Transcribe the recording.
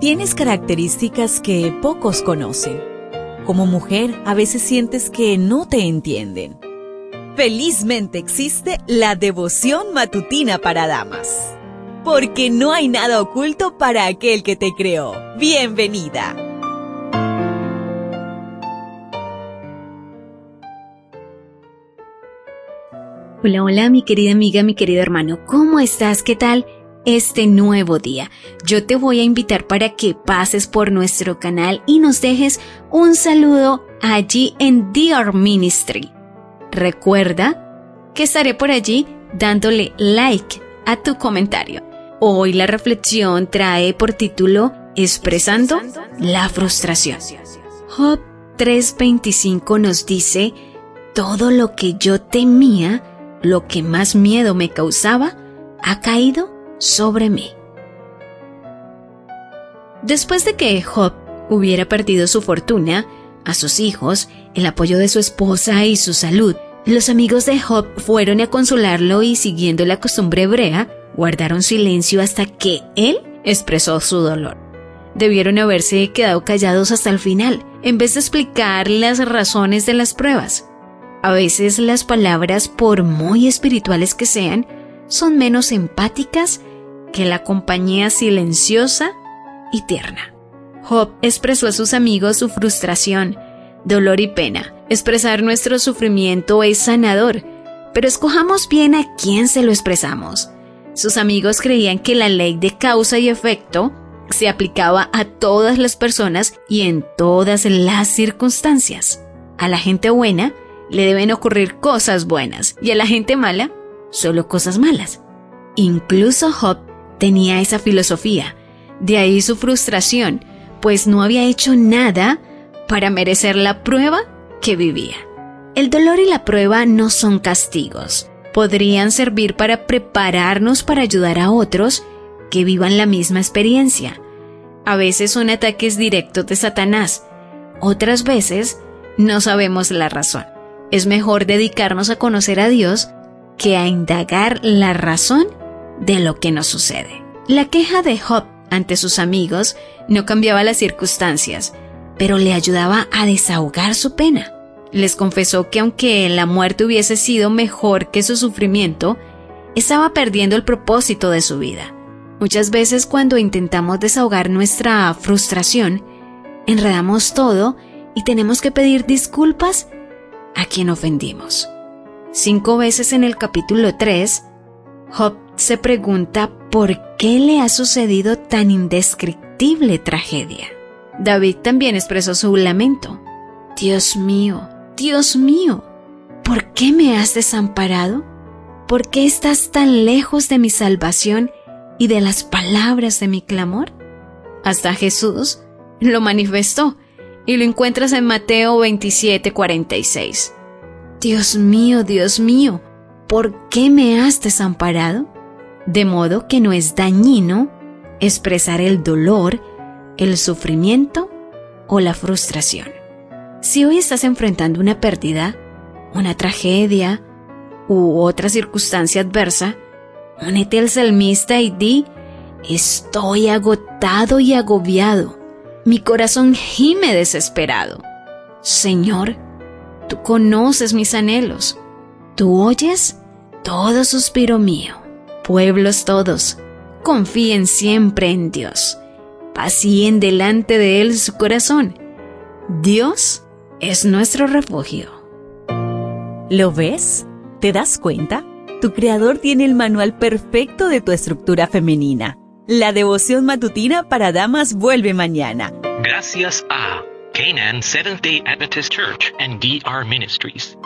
Tienes características que pocos conocen. Como mujer, a veces sientes que no te entienden. Felizmente existe la devoción matutina para damas. Porque no hay nada oculto para aquel que te creó. Bienvenida. Hola, hola, mi querida amiga, mi querido hermano. ¿Cómo estás? ¿Qué tal? Este nuevo día. Yo te voy a invitar para que pases por nuestro canal y nos dejes un saludo allí en Dear Ministry. Recuerda que estaré por allí dándole like a tu comentario. Hoy la reflexión trae por título Expresando la frustración. Job 3:25 nos dice, todo lo que yo temía, lo que más miedo me causaba, ha caído sobre mí. Después de que Job hubiera perdido su fortuna, a sus hijos, el apoyo de su esposa y su salud, los amigos de Job fueron a consolarlo y siguiendo la costumbre hebrea, guardaron silencio hasta que él expresó su dolor. Debieron haberse quedado callados hasta el final, en vez de explicar las razones de las pruebas. A veces las palabras, por muy espirituales que sean, son menos empáticas que la compañía silenciosa y tierna. Job expresó a sus amigos su frustración, dolor y pena. Expresar nuestro sufrimiento es sanador, pero escojamos bien a quién se lo expresamos. Sus amigos creían que la ley de causa y efecto se aplicaba a todas las personas y en todas las circunstancias. A la gente buena le deben ocurrir cosas buenas y a la gente mala solo cosas malas. Incluso Job tenía esa filosofía. De ahí su frustración, pues no había hecho nada para merecer la prueba que vivía. El dolor y la prueba no son castigos. Podrían servir para prepararnos para ayudar a otros que vivan la misma experiencia. A veces son ataques directos de Satanás, otras veces no sabemos la razón. Es mejor dedicarnos a conocer a Dios que a indagar la razón de lo que nos sucede. La queja de Job ante sus amigos no cambiaba las circunstancias, pero le ayudaba a desahogar su pena. Les confesó que aunque la muerte hubiese sido mejor que su sufrimiento, estaba perdiendo el propósito de su vida. Muchas veces cuando intentamos desahogar nuestra frustración, enredamos todo y tenemos que pedir disculpas a quien ofendimos. Cinco veces en el capítulo 3, Job se pregunta por qué le ha sucedido tan indescriptible tragedia. David también expresó su lamento. Dios mío, Dios mío, ¿por qué me has desamparado? ¿Por qué estás tan lejos de mi salvación y de las palabras de mi clamor? Hasta Jesús lo manifestó y lo encuentras en Mateo 27:46. Dios mío, Dios mío, ¿por qué me has desamparado? De modo que no es dañino expresar el dolor, el sufrimiento o la frustración. Si hoy estás enfrentando una pérdida, una tragedia u otra circunstancia adversa, únete al salmista y di, estoy agotado y agobiado, mi corazón gime desesperado. Señor, tú conoces mis anhelos, tú oyes todo suspiro mío. Pueblos todos, confíen siempre en Dios. Pacien delante de Él su corazón. Dios es nuestro refugio. ¿Lo ves? ¿Te das cuenta? Tu creador tiene el manual perfecto de tu estructura femenina. La devoción matutina para damas vuelve mañana. Gracias a Canaan Seventh Day Adventist Church and DR Ministries.